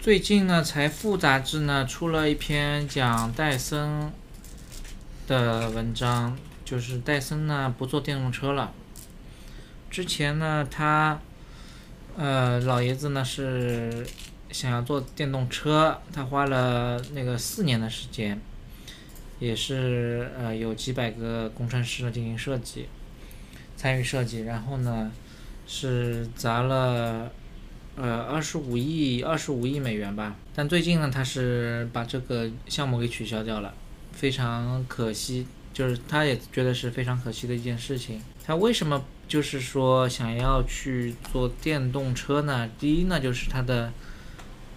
最近呢，《财富》杂志呢出了一篇讲戴森的文章，就是戴森呢不做电动车了。之前呢，他呃老爷子呢是想要做电动车，他花了那个四年的时间，也是呃有几百个工程师呢进行设计，参与设计，然后呢是砸了。呃，二十五亿，二十五亿美元吧。但最近呢，他是把这个项目给取消掉了，非常可惜。就是他也觉得是非常可惜的一件事情。他为什么就是说想要去做电动车呢？第一呢，就是他的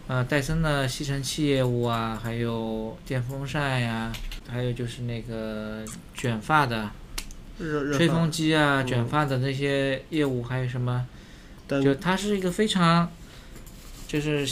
呃戴森的吸尘器业务啊，还有电风扇呀，还有就是那个卷发的吹风机啊，卷发的那些业务，还有什么？就它是一个非常，就是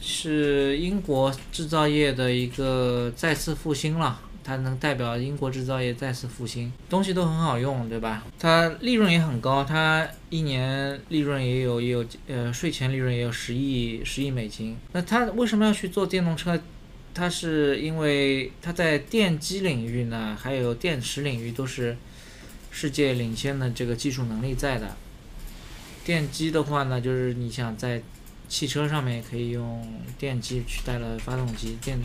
是英国制造业的一个再次复兴了，它能代表英国制造业再次复兴，东西都很好用，对吧？它利润也很高，它一年利润也有也有呃税前利润也有十亿十亿美金。那它为什么要去做电动车？它是因为它在电机领域呢，还有电池领域都是世界领先的这个技术能力在的。电机的话呢，就是你想在汽车上面可以用电机取代了发动机，电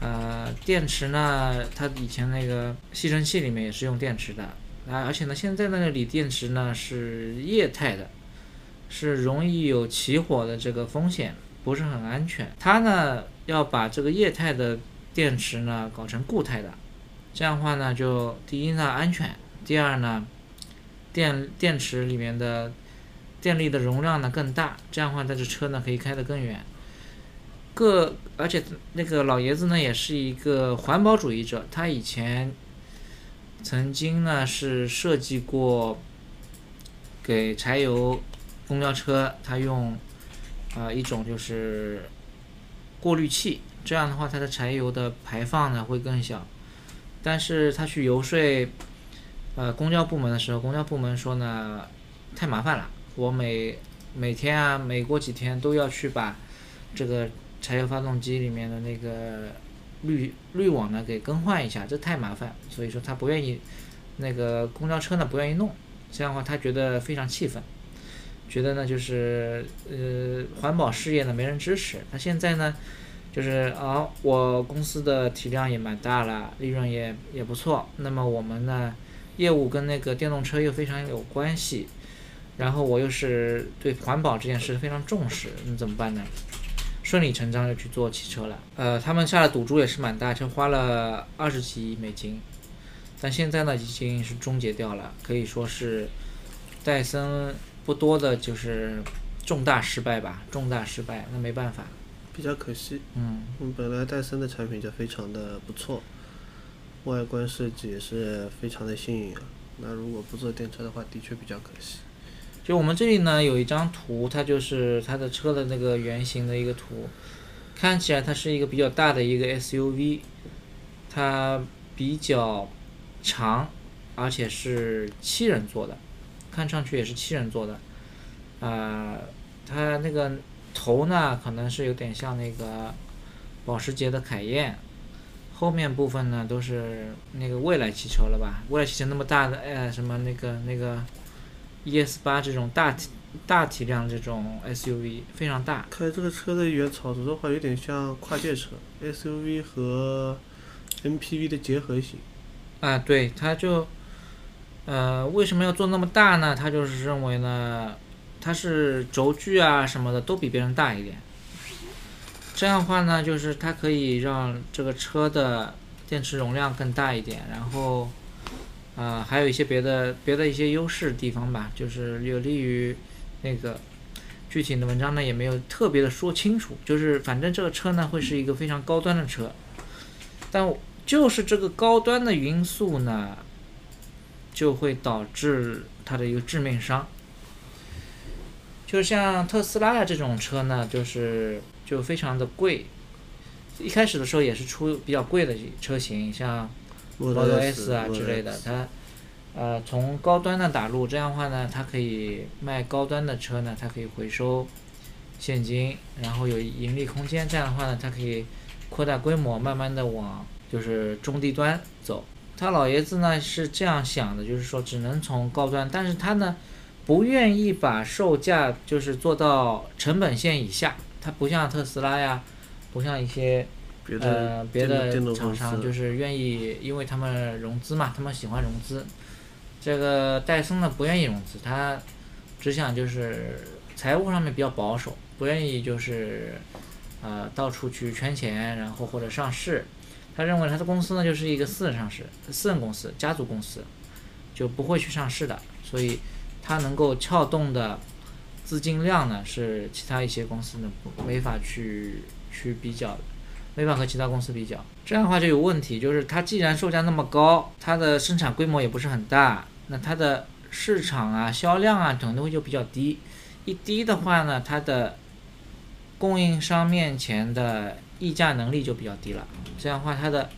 呃电池呢，它以前那个吸尘器里面也是用电池的啊，而且呢，现在那个锂电池呢是液态的，是容易有起火的这个风险，不是很安全。它呢要把这个液态的电池呢搞成固态的，这样的话呢，就第一呢安全，第二呢电电池里面的。电力的容量呢更大，这样的话，这车呢可以开得更远。个而且那个老爷子呢也是一个环保主义者，他以前曾经呢是设计过给柴油公交车，他用啊一种就是过滤器，这样的话它的柴油的排放呢会更小。但是他去游说呃公交部门的时候，公交部门说呢太麻烦了。我每每天啊，每过几天都要去把这个柴油发动机里面的那个滤滤网呢给更换一下，这太麻烦，所以说他不愿意那个公交车呢不愿意弄，这样的话他觉得非常气愤，觉得呢就是呃环保事业呢没人支持，他现在呢就是啊我公司的体量也蛮大了，利润也也不错，那么我们呢业务跟那个电动车又非常有关系。然后我又是对环保这件事非常重视，那怎么办呢？顺理成章就去做汽车了。呃，他们下的赌注也是蛮大，就花了二十几亿美金。但现在呢，已经是终结掉了，可以说是戴森不多的就是重大失败吧，重大失败。那没办法，比较可惜。嗯，本来戴森的产品就非常的不错，外观设计也是非常的新颖啊。那如果不做电车的话，的确比较可惜。就我们这里呢有一张图，它就是它的车的那个原型的一个图，看起来它是一个比较大的一个 SUV，它比较长，而且是七人座的，看上去也是七人座的，啊，它那个头呢可能是有点像那个保时捷的凯宴，后面部分呢都是那个未来汽车了吧？未来汽车那么大的哎什么那个那个。ES 八这种大体大体量这种 SUV 非常大。开这个车的原草图的话，有点像跨界车，SUV 和 MPV 的结合型。啊，对，他就，呃，为什么要做那么大呢？他就是认为呢，它是轴距啊什么的都比别人大一点。这样的话呢，就是它可以让这个车的电池容量更大一点，然后，呃，还有一些别的别的一些优势地方吧，就是有利于那个具体的文章呢也没有特别的说清楚，就是反正这个车呢会是一个非常高端的车，但就是这个高端的因素呢，就会导致它的一个致命伤。就像特斯拉呀这种车呢，就是就非常的贵，一开始的时候也是出比较贵的车型，像 Model S 啊之类的，它呃从高端的打入，这样的话呢，它可以卖高端的车呢，它可以回收现金，然后有盈利空间，这样的话呢，它可以扩大规模，慢慢的往就是中低端走。他老爷子呢是这样想的，就是说只能从高端，但是他呢。不愿意把售价就是做到成本线以下，它不像特斯拉呀，不像一些呃别的厂商，就是愿意，因为他们融资嘛，他们喜欢融资。这个戴森呢不愿意融资，他只想就是财务上面比较保守，不愿意就是呃到处去圈钱，然后或者上市。他认为他的公司呢就是一个私人上市，私人公司、家族公司，就不会去上市的，所以。他能够撬动的资金量呢，是其他一些公司呢没法去去比较的，没法和其他公司比较。这样的话就有问题，就是它既然售价那么高，它的生产规模也不是很大，那它的市场啊、销量啊等东西就比较低。一低的话呢，它的供应商面前的议价能力就比较低了。这样的话，它的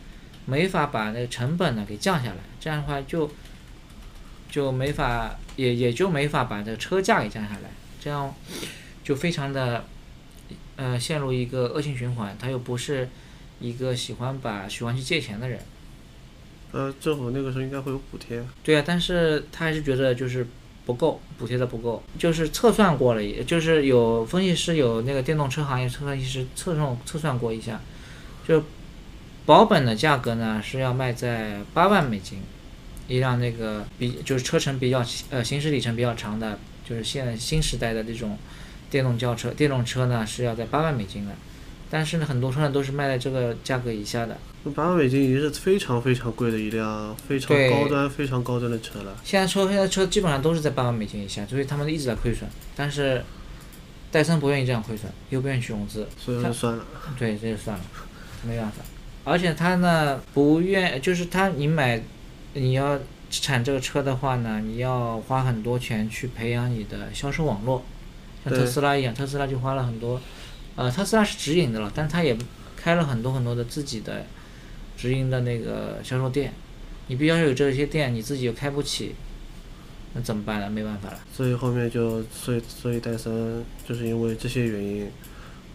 没法把那个成本呢给降下来。这样的话就。就没法，也也就没法把这个车价给降下来，这样就非常的，呃，陷入一个恶性循环。他又不是一个喜欢把喜欢去借钱的人。呃，政府那个时候应该会有补贴。对啊，但是他还是觉得就是不够，补贴的不够。就是测算过了，也就是有分析师有那个电动车行业测算师测算测算过一下，就保本的价格呢是要卖在八万美金。一辆那个比就是车程比较呃行驶里程比较长的，就是现在新时代的这种电动轿车、电动车呢是要在八万美金的，但是呢很多车呢都是卖在这个价格以下的。八万美金已经是非常非常贵的一辆非常高端、非常高端的车了。现在车现在车基本上都是在八万美金以下，所以他们一直在亏损。但是戴森不愿意这样亏损，又不愿意去融资，所以就算了。对，这就算了，没办法。而且他呢不愿，就是他你买。你要产这个车的话呢，你要花很多钱去培养你的销售网络，像特斯拉一样，特斯拉就花了很多，呃，特斯拉是直营的了，但他也开了很多很多的自己的直营的那个销售店，你必须要有这些店，你自己又开不起，那怎么办呢？没办法了。所以后面就，所以所以戴森就是因为这些原因，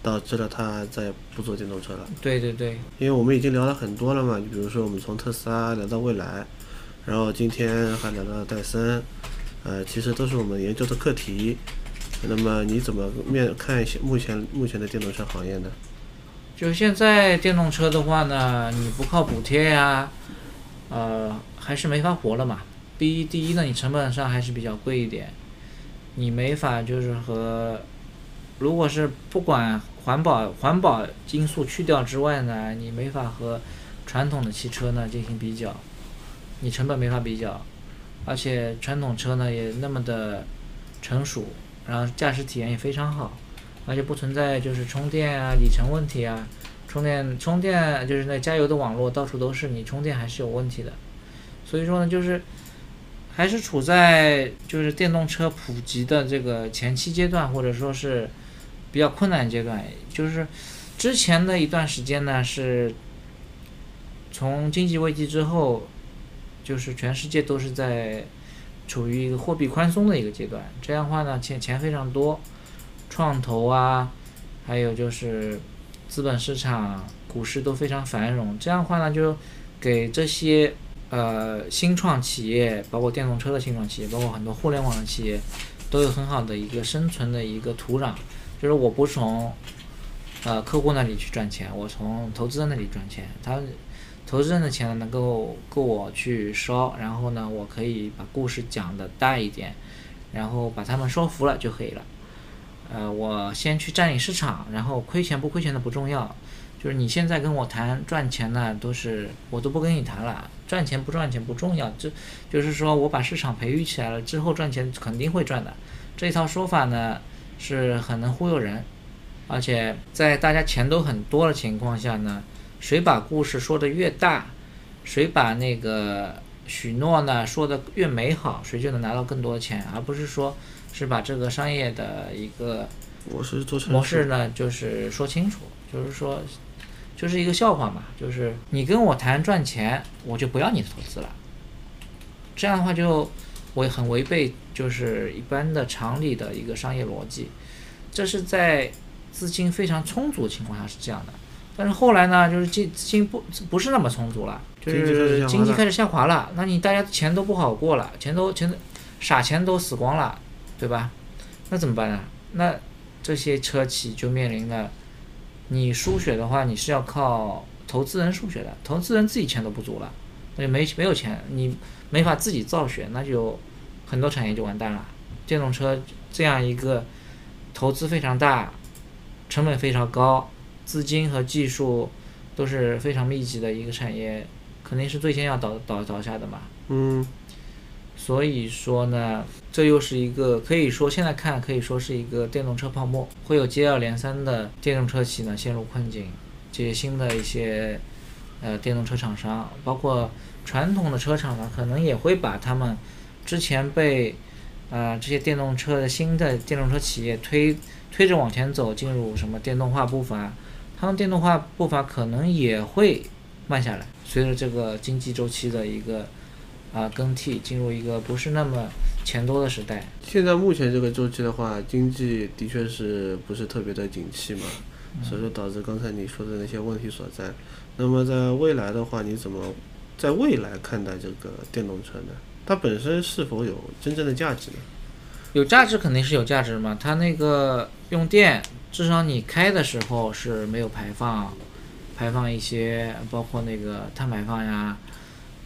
导致了他再也不做电动车了。对对对。因为我们已经聊了很多了嘛，你比如说我们从特斯拉聊到未来。然后今天还聊到戴森，呃，其实都是我们研究的课题。那么你怎么面看一些目前目前的电动车行业呢？就现在电动车的话呢，你不靠补贴呀，呃，还是没法活了嘛。第一，第一呢，你成本上还是比较贵一点，你没法就是和，如果是不管环保环保因素去掉之外呢，你没法和传统的汽车呢进行比较。你成本没法比较，而且传统车呢也那么的成熟，然后驾驶体验也非常好，而且不存在就是充电啊里程问题啊，充电充电就是那加油的网络到处都是，你充电还是有问题的。所以说呢，就是还是处在就是电动车普及的这个前期阶段，或者说是比较困难阶段。就是之前的一段时间呢，是从经济危机之后。就是全世界都是在处于一个货币宽松的一个阶段，这样的话呢，钱钱非常多，创投啊，还有就是资本市场、股市都非常繁荣，这样的话呢，就给这些呃新创企业，包括电动车的新创企业，包括很多互联网的企业，都有很好的一个生存的一个土壤。就是我不从呃客户那里去赚钱，我从投资人那里赚钱，他。投资人的钱能够够我去烧，然后呢，我可以把故事讲的大一点，然后把他们说服了就可以了。呃，我先去占领市场，然后亏钱不亏钱的不重要，就是你现在跟我谈赚钱呢，都是我都不跟你谈了，赚钱不赚钱不重要，这就是说我把市场培育起来了之后赚钱肯定会赚的。这一套说法呢是很能忽悠人，而且在大家钱都很多的情况下呢，谁把故事说的越大，谁把那个许诺呢说的越美好，谁就能拿到更多的钱，而不是说。是把这个商业的一个模式做成模式呢，就是说清楚，就是说，就是一个笑话嘛，就是你跟我谈赚钱，我就不要你的投资了。这样的话就我很违背，就是一般的常理的一个商业逻辑。这是在资金非常充足的情况下是这样的，但是后来呢，就是资资金不不是那么充足了，就是经济开始下滑了，那你大家钱都不好过了，钱都钱傻钱都死光了。对吧？那怎么办呢？那这些车企就面临了，你输血的话，你是要靠投资人输血的，投资人自己钱都不足了，那就没没有钱，你没法自己造血，那就很多产业就完蛋了。电动车这样一个投资非常大、成本非常高、资金和技术都是非常密集的一个产业，肯定是最先要倒倒倒下的嘛。嗯。所以说呢，这又是一个可以说现在看可以说是一个电动车泡沫，会有接二连三的电动车企呢陷入困境。这些新的一些呃电动车厂商，包括传统的车厂呢，可能也会把他们之前被呃这些电动车的新的电动车企业推推着往前走，进入什么电动化步伐，他们电动化步伐可能也会慢下来，随着这个经济周期的一个。啊，更替进入一个不是那么钱多的时代。现在目前这个周期的话，经济的确是不是特别的景气嘛，所以说导致刚才你说的那些问题所在。那么在未来的话，你怎么在未来看待这个电动车呢？它本身是否有真正的价值呢？有价值肯定是有价值嘛，它那个用电，至少你开的时候是没有排放，排放一些包括那个碳排放呀，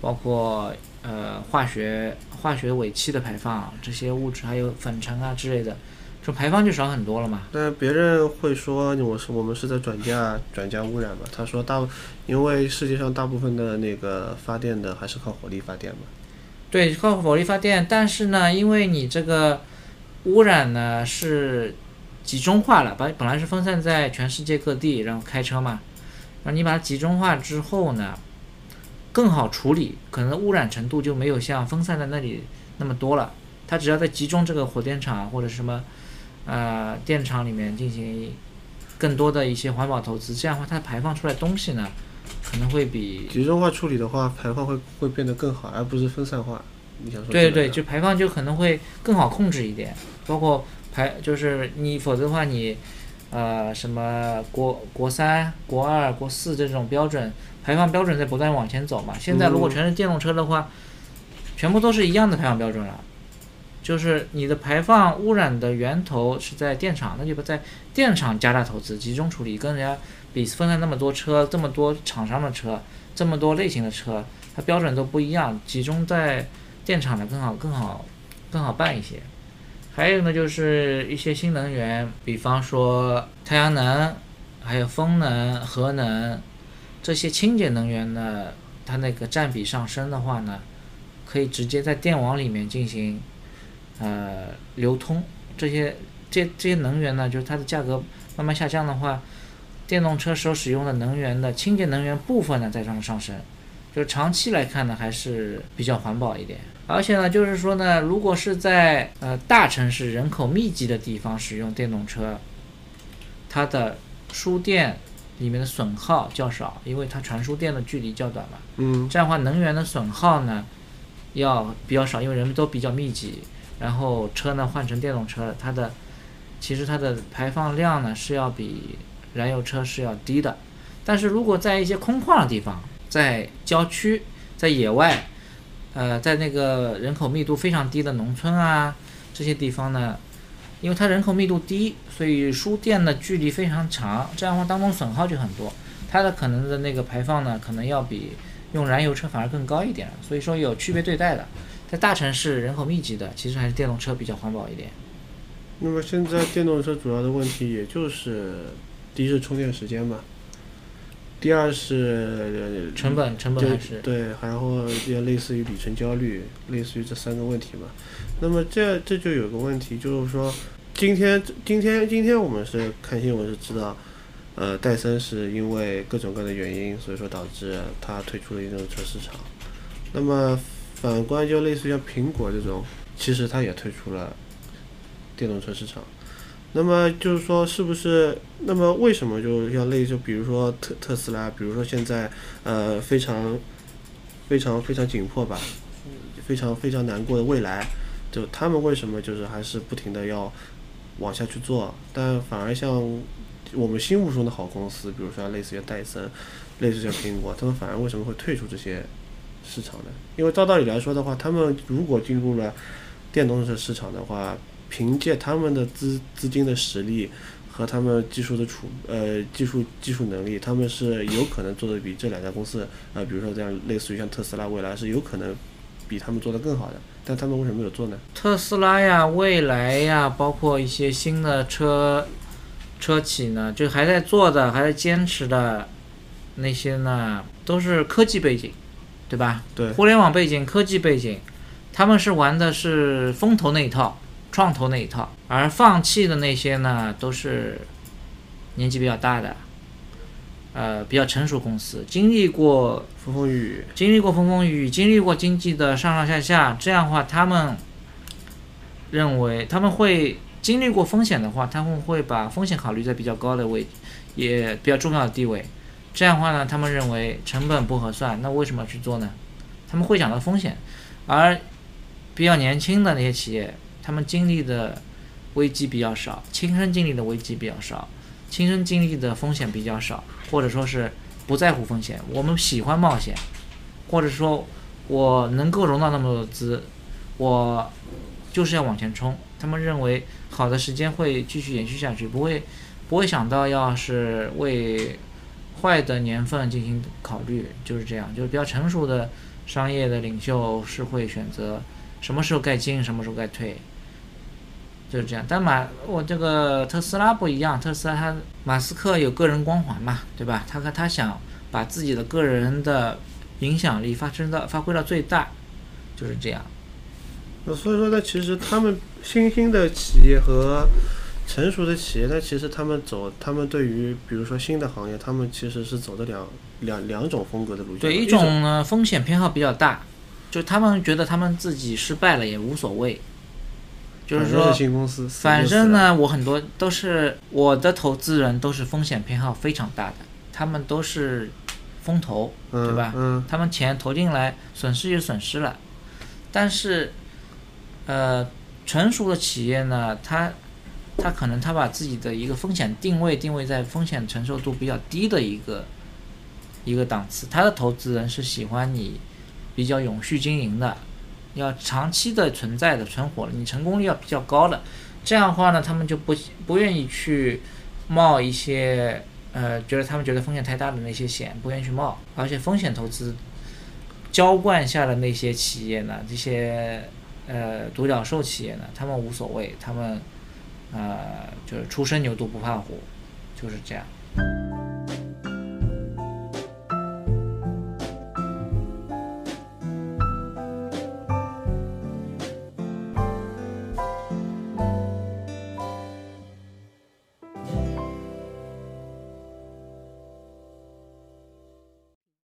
包括。呃，化学化学尾气的排放，这些物质还有粉尘啊之类的，就排放就少很多了嘛。但别人会说我是我们是在转嫁转嫁污染嘛？他说大，因为世界上大部分的那个发电的还是靠火力发电嘛。对，靠火力发电，但是呢，因为你这个污染呢是集中化了，把本来是分散在全世界各地，然后开车嘛，然后你把它集中化之后呢？更好处理，可能污染程度就没有像分散在那里那么多了。它只要在集中这个火电厂或者什么，呃，电厂里面进行更多的一些环保投资，这样的话它排放出来东西呢，可能会比集中化处理的话，排放会会变得更好，而不是分散化。你想说？对对，就排放就可能会更好控制一点，包括排就是你否则的话你，呃，什么国国三、国二、国四这种标准。排放标准在不断往前走嘛？现在如果全是电动车的话，全部都是一样的排放标准了。就是你的排放污染的源头是在电厂，那就不在电厂加大投资，集中处理，跟人家比分散那么多车，这么多厂商的车，这么多类型的车，它标准都不一样，集中在电厂的更好，更好，更好办一些。还有呢，就是一些新能源，比方说太阳能，还有风能、核能。这些清洁能源呢，它那个占比上升的话呢，可以直接在电网里面进行呃流通。这些这这些能源呢，就是它的价格慢慢下降的话，电动车所使用的能源的清洁能源部分呢在上上升，就长期来看呢还是比较环保一点。而且呢，就是说呢，如果是在呃大城市人口密集的地方使用电动车，它的输电。里面的损耗较少，因为它传输电的距离较短嘛。嗯。这样的话，能源的损耗呢，要比较少，因为人们都比较密集。然后车呢换成电动车，它的其实它的排放量呢是要比燃油车是要低的。但是如果在一些空旷的地方，在郊区、在野外，呃，在那个人口密度非常低的农村啊这些地方呢。因为它人口密度低，所以输电的距离非常长，这样的话当中损耗就很多，它的可能的那个排放呢，可能要比用燃油车反而更高一点，所以说有区别对待的。在大城市人口密集的，其实还是电动车比较环保一点。那么现在电动车主要的问题，也就是第一是充电时间嘛，第二是成本成本就还是对，然后也类似于里程焦虑，类似于这三个问题嘛。那么这这就有个问题，就是说，今天今天今天我们是看新闻是知道，呃，戴森是因为各种各样的原因，所以说导致它退出了电动车市场。那么反观就类似于像苹果这种，其实它也退出了电动车市场。那么就是说，是不是？那么为什么就要类就比如说特特斯拉，比如说现在呃非常非常非常紧迫吧，非常非常难过的未来，就他们为什么就是还是不停的要往下去做，但反而像我们心目中的好公司，比如说类似于戴森，类似于像苹果，他们反而为什么会退出这些市场呢？因为照道理来说的话，他们如果进入了电动车市场的话，凭借他们的资资金的实力和他们技术的储呃技术技术能力，他们是有可能做的比这两家公司呃，比如说这样类似于像特斯拉、蔚来是有可能比他们做的更好的，但他们为什么没有做呢？特斯拉呀、蔚来呀，包括一些新的车车企呢，就还在做的、还在坚持的那些呢，都是科技背景，对吧？对互联网背景、科技背景，他们是玩的是风投那一套、创投那一套，而放弃的那些呢，都是年纪比较大的，呃，比较成熟公司，经历过风风雨雨，经历过风风雨雨，经历过经济的上上下下，这样的话，他们认为他们会经历过风险的话，他们会把风险考虑在比较高的位，也比较重要的地位。这样的话呢，他们认为成本不合算，那为什么要去做呢？他们会想到风险，而比较年轻的那些企业，他们经历的危机比较少，亲身经历的危机比较少，亲身经历的风险比较少，或者说是不在乎风险。我们喜欢冒险，或者说我能够融到那么多资，我就是要往前冲。他们认为好的时间会继续延续下去，不会不会想到要是为坏的年份进行考虑，就是这样。就是比较成熟的商业的领袖是会选择什么时候该进，什么时候该退。就是这样，但马我这个特斯拉不一样，特斯拉他马斯克有个人光环嘛，对吧？他他想把自己的个人的影响力发生到发挥到最大，就是这样。那所以说呢，其实他们新兴的企业和成熟的企业，那其实他们走，他们对于比如说新的行业，他们其实是走的两两两种风格的路线。对，一种呢风险偏好比较大，就他们觉得他们自己失败了也无所谓，就是说新公司，反正呢，我很多都是我的投资人都是风险偏好非常大的，他们都是风投，嗯、对吧嗯，他们钱投进来，损失就损失了。但是，呃，成熟的企业呢，他他可能他把自己的一个风险定位定位在风险承受度比较低的一个一个档次，他的投资人是喜欢你比较永续经营的，要长期的存在的存活，你成功率要比较高的。这样的话呢，他们就不不愿意去冒一些呃，觉得他们觉得风险太大的那些险，不愿意去冒。而且风险投资浇灌下的那些企业呢，这些呃独角兽企业呢，他们无所谓，他们呃就是初生牛犊不怕虎，就是这样。